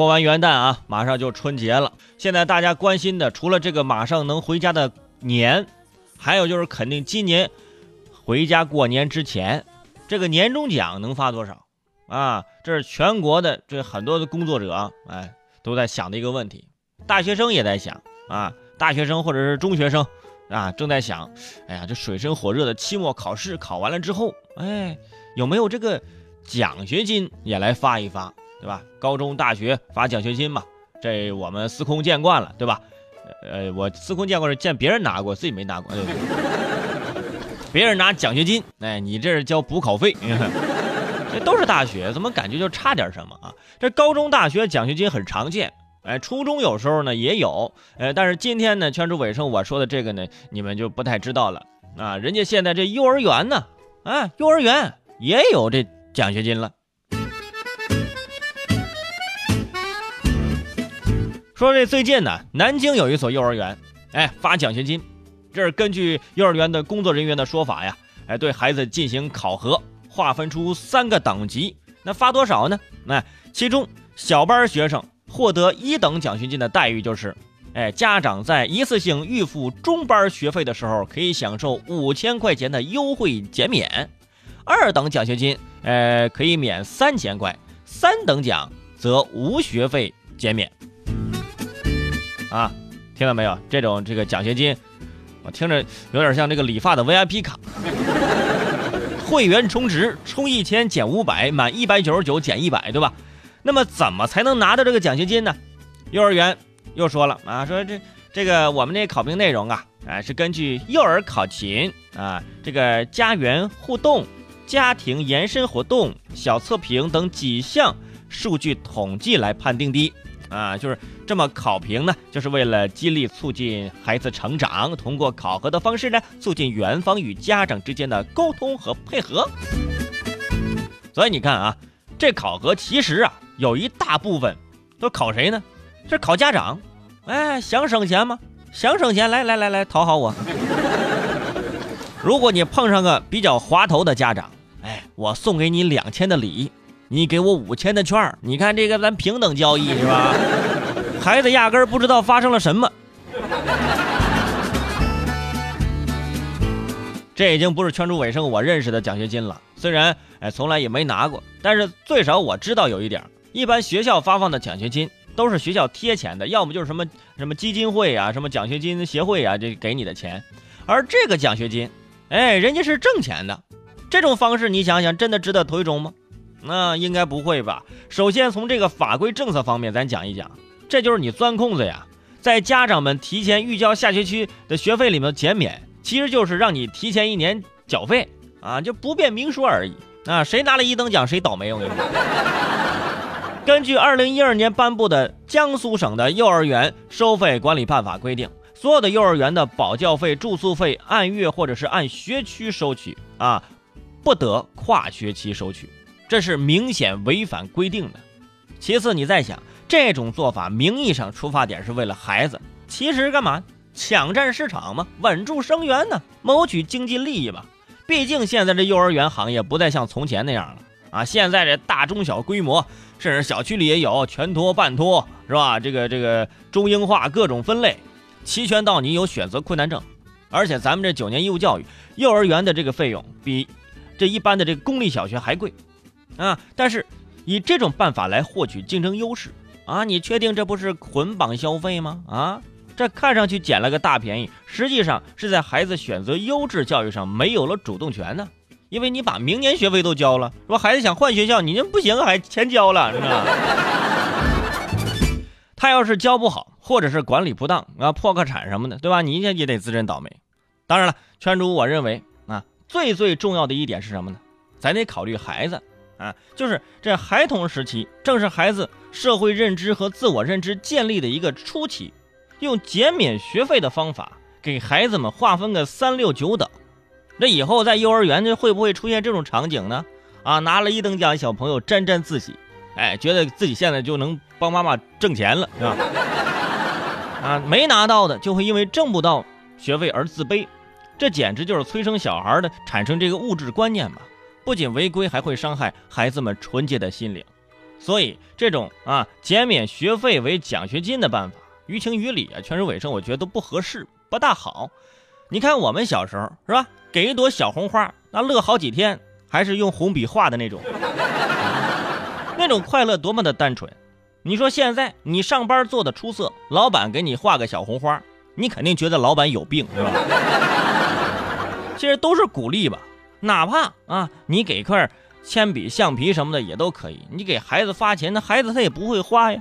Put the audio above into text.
过完元旦啊，马上就春节了。现在大家关心的，除了这个马上能回家的年，还有就是肯定今年回家过年之前，这个年终奖能发多少啊？这是全国的这很多的工作者哎都在想的一个问题。大学生也在想啊，大学生或者是中学生啊，正在想，哎呀，这水深火热的期末考试考完了之后，哎，有没有这个奖学金也来发一发？对吧？高中、大学发奖学金嘛，这我们司空见惯了，对吧？呃，我司空见惯是见别人拿过，自己没拿过。对对 别人拿奖学金，哎，你这是交补考费。这都是大学，怎么感觉就差点什么啊？这高中、大学奖学金很常见，哎，初中有时候呢也有，呃，但是今天呢，圈出尾声我说的这个呢，你们就不太知道了啊。人家现在这幼儿园呢，啊，幼儿园也有这奖学金了。说这最近呢，南京有一所幼儿园，哎，发奖学金，这是根据幼儿园的工作人员的说法呀，哎，对孩子进行考核，划分出三个等级，那发多少呢？那其中小班学生获得一等奖学金的待遇就是，哎，家长在一次性预付中班学费的时候，可以享受五千块钱的优惠减免；二等奖学金，呃，可以免三千块；三等奖则无学费减免。啊，听到没有？这种这个奖学金，我听着有点像这个理发的 VIP 卡，会员充值充一千减五百，满一百九十九减一百，对吧？那么怎么才能拿到这个奖学金呢？幼儿园又说了啊，说这这个我们那考评内容啊，哎是根据幼儿考勤啊，这个家园互动、家庭延伸活动、小测评等几项数据统计来判定的。啊，就是这么考评呢，就是为了激励、促进孩子成长，通过考核的方式呢，促进园方与家长之间的沟通和配合。所以你看啊，这考核其实啊，有一大部分都考谁呢？是考家长。哎，想省钱吗？想省钱，来来来来，讨好我。如果你碰上个比较滑头的家长，哎，我送给你两千的礼。你给我五千的券，你看这个咱平等交易是吧？孩子压根儿不知道发生了什么，这已经不是圈主尾声我认识的奖学金了。虽然哎从来也没拿过，但是最少我知道有一点：一般学校发放的奖学金都是学校贴钱的，要么就是什么什么基金会啊、什么奖学金协会啊，这给你的钱。而这个奖学金，哎，人家是挣钱的，这种方式你想想，真的值得推崇吗？那应该不会吧？首先从这个法规政策方面，咱讲一讲，这就是你钻空子呀，在家长们提前预交下学期的学费里面减免，其实就是让你提前一年缴费啊，就不便明说而已啊。谁拿了一等奖谁倒霉，我跟你说。根据二零一二年颁布的江苏省的幼儿园收费管理办法规定，所有的幼儿园的保教费、住宿费按月或者是按学区收取啊，不得跨学期收取。这是明显违反规定的。其次，你再想，这种做法名义上出发点是为了孩子，其实干嘛？抢占市场嘛，稳住生源呢，谋取经济利益吧。毕竟现在这幼儿园行业不再像从前那样了啊！现在这大中小规模，甚至小区里也有全托、半托，是吧？这个这个中英化各种分类，齐全到你有选择困难症。而且咱们这九年义务教育，幼儿园的这个费用比这一般的这个公立小学还贵。啊！但是以这种办法来获取竞争优势啊，你确定这不是捆绑消费吗？啊，这看上去捡了个大便宜，实际上是在孩子选择优质教育上没有了主动权呢。因为你把明年学费都交了，说孩子想换学校，你这不行，还钱交了，是吧？他要是教不好，或者是管理不当啊，破个产什么的，对吧？你也也得自认倒霉。当然了，圈主，我认为啊，最最重要的一点是什么呢？咱得考虑孩子。啊，就是这孩童时期，正是孩子社会认知和自我认知建立的一个初期。用减免学费的方法给孩子们划分个三六九等，那以后在幼儿园这会不会出现这种场景呢？啊，拿了一等奖小朋友沾沾自喜，哎，觉得自己现在就能帮妈妈挣钱了，是吧？啊，没拿到的就会因为挣不到学费而自卑，这简直就是催生小孩的产生这个物质观念嘛。不仅违规，还会伤害孩子们纯洁的心灵。所以这种啊减免学费为奖学金的办法，于情于理啊，全是伪声，我觉得都不合适，不大好。你看我们小时候是吧，给一朵小红花，那乐好几天，还是用红笔画的那种，那种快乐多么的单纯。你说现在你上班做的出色，老板给你画个小红花，你肯定觉得老板有病，是吧？其实都是鼓励吧，哪怕啊，你给块铅笔、橡皮什么的也都可以。你给孩子发钱，那孩子他也不会花呀。